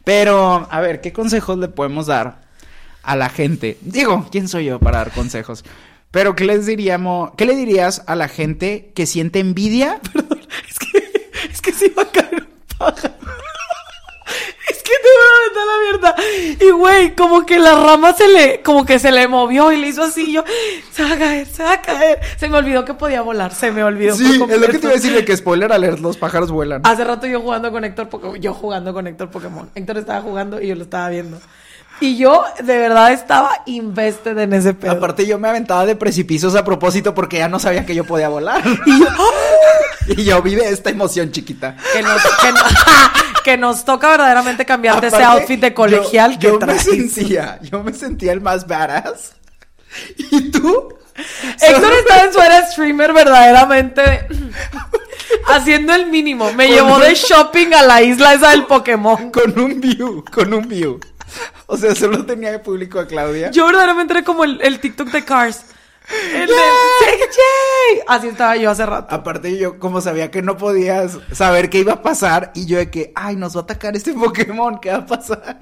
Pero, a ver, ¿qué consejos le podemos dar a la gente? Digo, ¿quién soy yo para dar consejos? Pero, ¿qué les diríamos? ¿Qué le dirías a la gente que siente envidia? Es que, es que se iba a caer un pájaro. Es que te voy a Y güey, como que la rama se le, como que se le movió y le hizo así. y Yo, se va a caer, se va a caer. Se me olvidó que podía volar. Se me olvidó. Sí, por es lo que te iba a decir de que spoiler alert, los pájaros vuelan. Hace rato yo jugando con Héctor Pokémon. Yo jugando con Héctor Pokémon. Héctor estaba jugando y yo lo estaba viendo. Y yo, de verdad, estaba invested en ese pedo. Aparte, yo me aventaba de precipicios a propósito porque ya no sabía que yo podía volar. y yo, y yo vive esta emoción chiquita. que nos, que, no- que nos toca verdaderamente cambiar de ese outfit de colegial yo, que yo me traes. sentía, yo me sentía el más badass. ¿Y tú? Héctor estaba en su era streamer verdaderamente haciendo el mínimo. Me Con llevó un- de shopping a la isla esa del Pokémon. con un view, con un view. O sea, solo tenía de público a Claudia. Yo verdaderamente era como el, el TikTok de Cars. El de "Yay". Así estaba yo hace rato. Aparte yo como sabía que no podías saber qué iba a pasar y yo de que, ay, nos va a atacar este Pokémon, ¿qué va a pasar?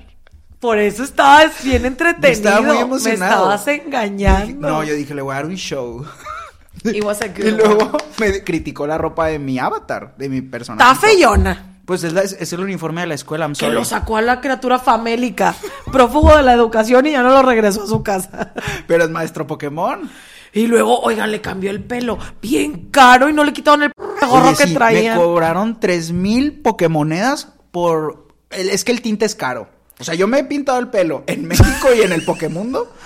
Por eso estabas bien entretenido. Estaba muy Me emocionado. estabas engañando. No, yo dije, le voy a dar un show. It was a good Y one. luego me criticó la ropa de mi avatar, de mi personaje. Está feyona. Pues es, la- es el uniforme de la escuela, I'm Que lo sacó a la criatura famélica, prófugo de la educación y ya no lo regresó a su casa. Pero es maestro Pokémon. Y luego, oigan, le cambió el pelo bien caro y no le quitaron el gorro Oye, que sí, traía. Me cobraron tres mil Pokémonedas por... es que el tinte es caro. O sea, yo me he pintado el pelo en México y en el Pokémundo.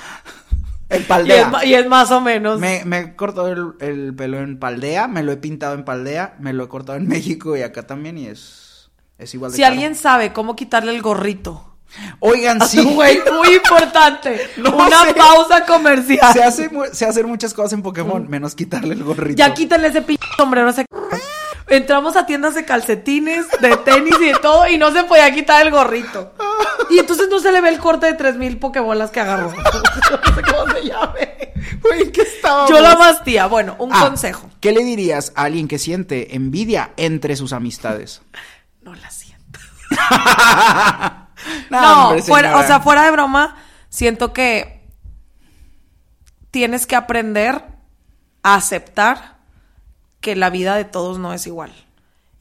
En Y Paldea. es, y es más o menos. Me, me he cortado el, el pelo en Paldea, me lo he pintado en Paldea, me lo he cortado en México y acá también y es, es igual de Si caro. alguien sabe cómo quitarle el gorrito. Oigan, sí. Güey, muy importante. No Una sé. pausa comercial. Se hace, se hacen muchas cosas en Pokémon, menos quitarle el gorrito. Ya quítale ese pinche sombrero. ese Entramos a tiendas de calcetines, de tenis y de todo, y no se podía quitar el gorrito. Y entonces no se le ve el corte de 3000 pokebolas que agarró. No sé cómo se llame. Güey, ¿qué estábamos? Yo la más tía. Bueno, un Ah, consejo. ¿Qué le dirías a alguien que siente envidia entre sus amistades? No la siento. No, hombre, fuera, o sea, fuera de broma, siento que tienes que aprender a aceptar que la vida de todos no es igual.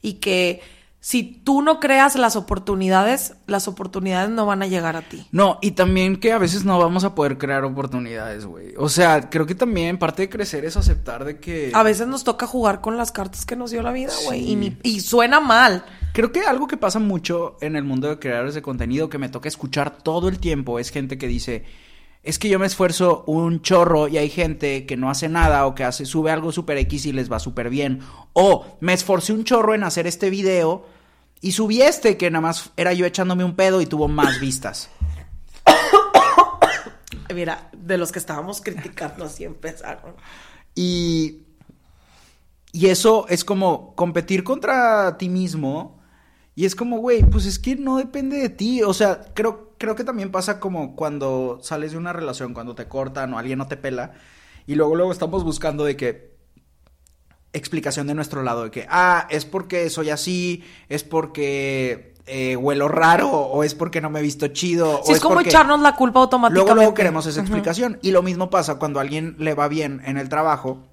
Y que si tú no creas las oportunidades, las oportunidades no van a llegar a ti. No, y también que a veces no vamos a poder crear oportunidades, güey. O sea, creo que también parte de crecer es aceptar de que... A veces nos toca jugar con las cartas que nos dio la vida, güey. Sí. Y, y suena mal. Creo que algo que pasa mucho en el mundo de creadores de contenido que me toca escuchar todo el tiempo es gente que dice, es que yo me esfuerzo un chorro y hay gente que no hace nada o que hace, sube algo super X y les va súper bien. O me esforcé un chorro en hacer este video y subí este que nada más era yo echándome un pedo y tuvo más vistas. Mira, de los que estábamos criticando así empezaron. Y, y eso es como competir contra ti mismo. Y es como, güey, pues es que no depende de ti. O sea, creo, creo que también pasa como cuando sales de una relación, cuando te cortan o alguien no te pela. Y luego, luego estamos buscando de que explicación de nuestro lado, de que, ah, es porque soy así, es porque eh, huelo raro, o es porque no me he visto chido. Sí, o es como porque... echarnos la culpa automáticamente. Luego, luego queremos esa explicación. Y lo mismo pasa cuando a alguien le va bien en el trabajo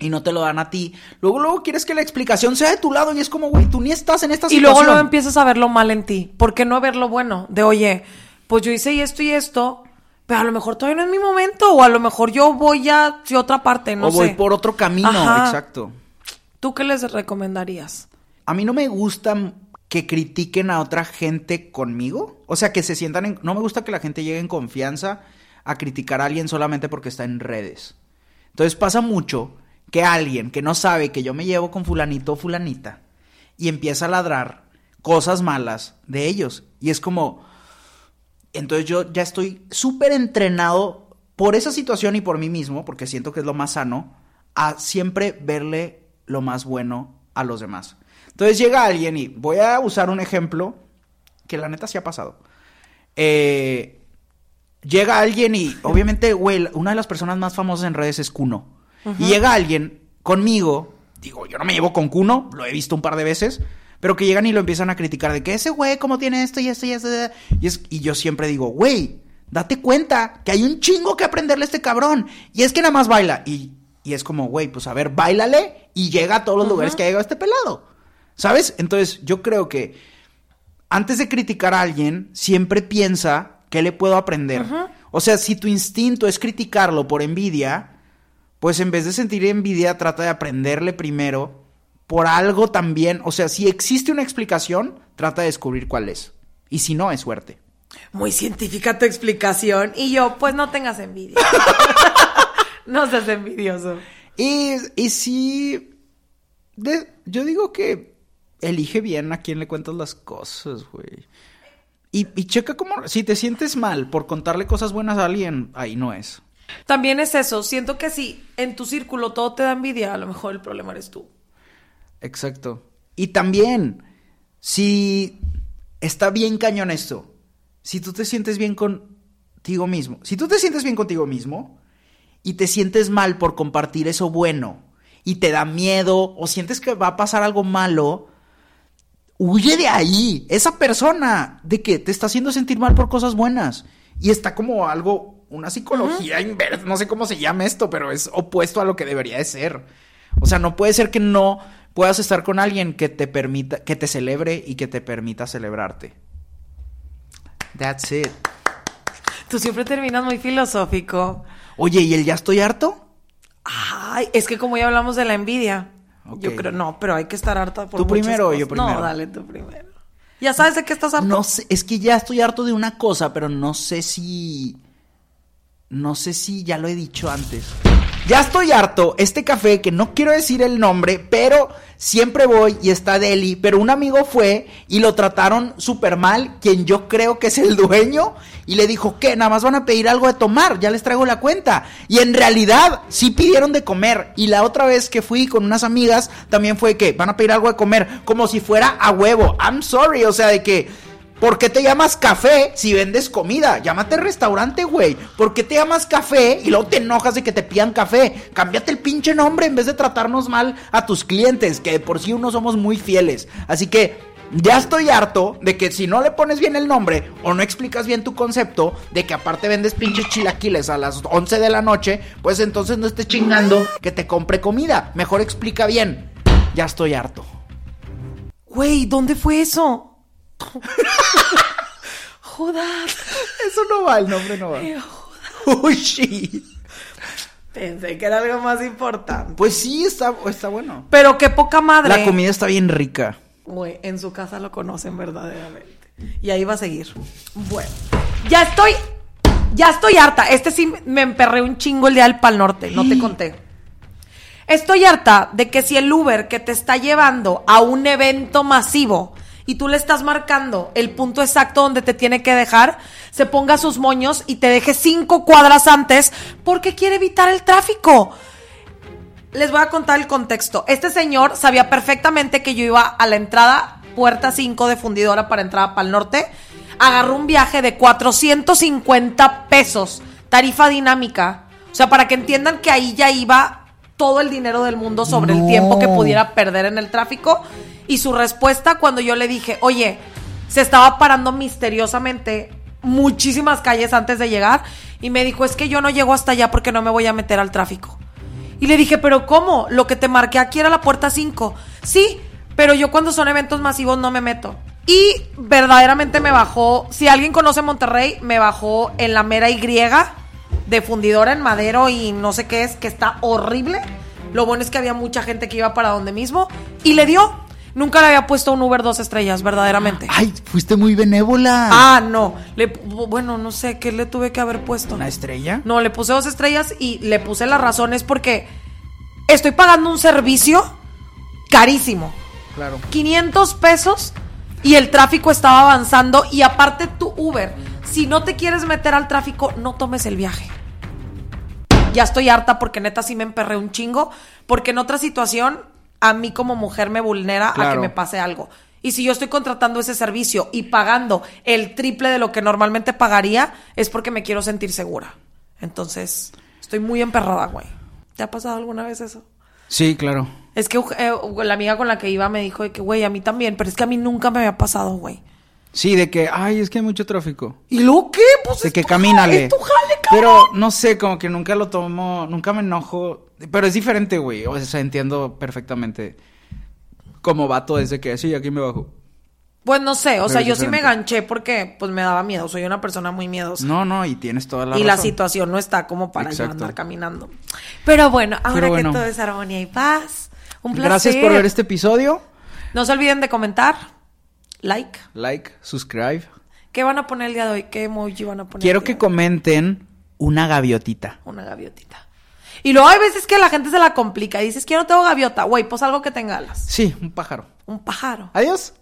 y no te lo dan a ti. Luego, luego quieres que la explicación sea de tu lado y es como, güey, tú ni estás en esta Y situación. luego luego empiezas a ver lo mal en ti. ¿Por qué no ver lo bueno? De, oye, pues yo hice esto y esto, pero a lo mejor todavía no es mi momento. O a lo mejor yo voy ya hacia otra parte, no o voy por otro camino, Ajá. exacto. ¿Tú qué les recomendarías? A mí no me gusta que critiquen a otra gente conmigo. O sea, que se sientan en... No me gusta que la gente llegue en confianza a criticar a alguien solamente porque está en redes. Entonces pasa mucho que alguien que no sabe que yo me llevo con fulanito o fulanita y empieza a ladrar cosas malas de ellos. Y es como... Entonces yo ya estoy súper entrenado por esa situación y por mí mismo, porque siento que es lo más sano, a siempre verle lo más bueno a los demás. Entonces llega alguien y voy a usar un ejemplo que la neta sí ha pasado. Eh, llega alguien y obviamente, güey, una de las personas más famosas en redes es Kuno. Y llega alguien conmigo, digo, yo no me llevo con Kuno, lo he visto un par de veces, pero que llegan y lo empiezan a criticar de que ese güey, ¿cómo tiene esto y esto y esto? Y, es, y yo siempre digo, güey, date cuenta que hay un chingo que aprenderle a este cabrón. Y es que nada más baila. Y, y es como, güey, pues a ver, bailale y llega a todos los lugares que ha llegado este pelado. ¿Sabes? Entonces yo creo que antes de criticar a alguien, siempre piensa qué le puedo aprender. O sea, si tu instinto es criticarlo por envidia, pues en vez de sentir envidia, trata de aprenderle primero por algo también. O sea, si existe una explicación, trata de descubrir cuál es. Y si no, es suerte. Muy científica tu explicación. Y yo, pues no tengas envidia. no seas envidioso. Y, y si... de- yo digo que elige bien a quién le cuentas las cosas, güey. Y, y checa cómo... Si te sientes mal por contarle cosas buenas a alguien, ahí no es. También es eso. Siento que si en tu círculo todo te da envidia, a lo mejor el problema eres tú. Exacto. Y también, si está bien cañón esto, si tú te sientes bien contigo mismo, si tú te sientes bien contigo mismo y te sientes mal por compartir eso bueno y te da miedo o sientes que va a pasar algo malo, huye de ahí. Esa persona de que te está haciendo sentir mal por cosas buenas y está como algo, una psicología inversa, no sé cómo se llama esto, pero es opuesto a lo que debería de ser. O sea, no puede ser que no puedas estar con alguien que te permita, que te celebre y que te permita celebrarte. That's it. Tú siempre terminas muy filosófico. Oye, ¿y el ya estoy harto? Ay, es que como ya hablamos de la envidia. Yo creo, no, pero hay que estar harta por ¿Tú primero o yo primero? No, dale tú primero. ¿Ya sabes de qué estás harto? No sé, es que ya estoy harto de una cosa, pero no sé si no sé si ya lo he dicho antes. Ya estoy harto, este café que no quiero decir el nombre, pero siempre voy y está Deli, pero un amigo fue y lo trataron súper mal, quien yo creo que es el dueño, y le dijo que nada más van a pedir algo de tomar, ya les traigo la cuenta. Y en realidad sí pidieron de comer, y la otra vez que fui con unas amigas también fue que van a pedir algo de comer, como si fuera a huevo. I'm sorry, o sea, de que... ¿Por qué te llamas café si vendes comida? Llámate restaurante, güey. ¿Por qué te llamas café y luego te enojas de que te pidan café? Cámbiate el pinche nombre en vez de tratarnos mal a tus clientes, que de por sí uno somos muy fieles. Así que ya estoy harto de que si no le pones bien el nombre o no explicas bien tu concepto, de que aparte vendes pinches chilaquiles a las 11 de la noche, pues entonces no estés chingando que te compre comida. Mejor explica bien. Ya estoy harto. Güey, ¿dónde fue eso? Jodas. Eso no va, el nombre no va. Uy, sí. Pensé que era algo más importante. Pues sí, está, está bueno. Pero qué poca madre. La comida está bien rica. Güey, en su casa lo conocen verdaderamente. Y ahí va a seguir. Bueno, ya estoy. Ya estoy harta. Este sí me emperré un chingo el día del Pal Norte. No te conté. Estoy harta de que si el Uber que te está llevando a un evento masivo y tú le estás marcando el punto exacto donde te tiene que dejar, se ponga sus moños y te deje cinco cuadras antes porque quiere evitar el tráfico. Les voy a contar el contexto. Este señor sabía perfectamente que yo iba a la entrada, puerta 5 de fundidora para entrar para el norte. Agarró un viaje de 450 pesos, tarifa dinámica. O sea, para que entiendan que ahí ya iba todo el dinero del mundo sobre el tiempo que pudiera perder en el tráfico. Y su respuesta cuando yo le dije, oye, se estaba parando misteriosamente muchísimas calles antes de llegar. Y me dijo, es que yo no llego hasta allá porque no me voy a meter al tráfico. Y le dije, pero ¿cómo? Lo que te marqué aquí era la puerta 5. Sí, pero yo cuando son eventos masivos no me meto. Y verdaderamente me bajó, si alguien conoce Monterrey, me bajó en la mera Y de fundidora en madero y no sé qué es, que está horrible. Lo bueno es que había mucha gente que iba para donde mismo y le dio. Nunca le había puesto un Uber dos estrellas, verdaderamente. Ay, fuiste muy benévola. Ah, no. Le, bueno, no sé qué le tuve que haber puesto. ¿Una estrella? No, le puse dos estrellas y le puse las razones porque estoy pagando un servicio carísimo. Claro. 500 pesos y el tráfico estaba avanzando y aparte tu Uber, si no te quieres meter al tráfico, no tomes el viaje. Ya estoy harta porque neta sí me emperré un chingo, porque en otra situación a mí como mujer me vulnera a que me pase algo. Y si yo estoy contratando ese servicio y pagando el triple de lo que normalmente pagaría, es porque me quiero sentir segura. Entonces, estoy muy emperrada, güey. ¿Te ha pasado alguna vez eso? Sí, claro. Es que eh, la amiga con la que iba me dijo de que, güey, a mí también, pero es que a mí nunca me había pasado, güey. Sí, de que, ay, es que hay mucho tráfico. ¿Y luego qué? Pues De es que tu camínale. jale, Es tu jale, cabrón. Pero no sé, como que nunca lo tomo, nunca me enojo. Pero es diferente, güey. O sea, entiendo perfectamente. Como vato desde que, sí, aquí me bajo. Pues no sé, o Pero sea, yo sí me ganché porque pues me daba miedo, soy una persona muy miedosa. No, no, y tienes toda la y la situación no está como para yo andar caminando. Pero bueno, ahora Pero bueno. que todo es armonía y paz, un placer. Gracias por ver este episodio. No se olviden de comentar, like. Like, subscribe. ¿Qué van a poner el día de hoy? ¿Qué emoji van a poner? Quiero el que día de hoy? comenten una gaviotita. Una gaviotita. Y luego hay veces que la gente se la complica y dices que yo no tengo gaviota. Güey, pues algo que tenga alas. Sí, un pájaro. Un pájaro. Adiós.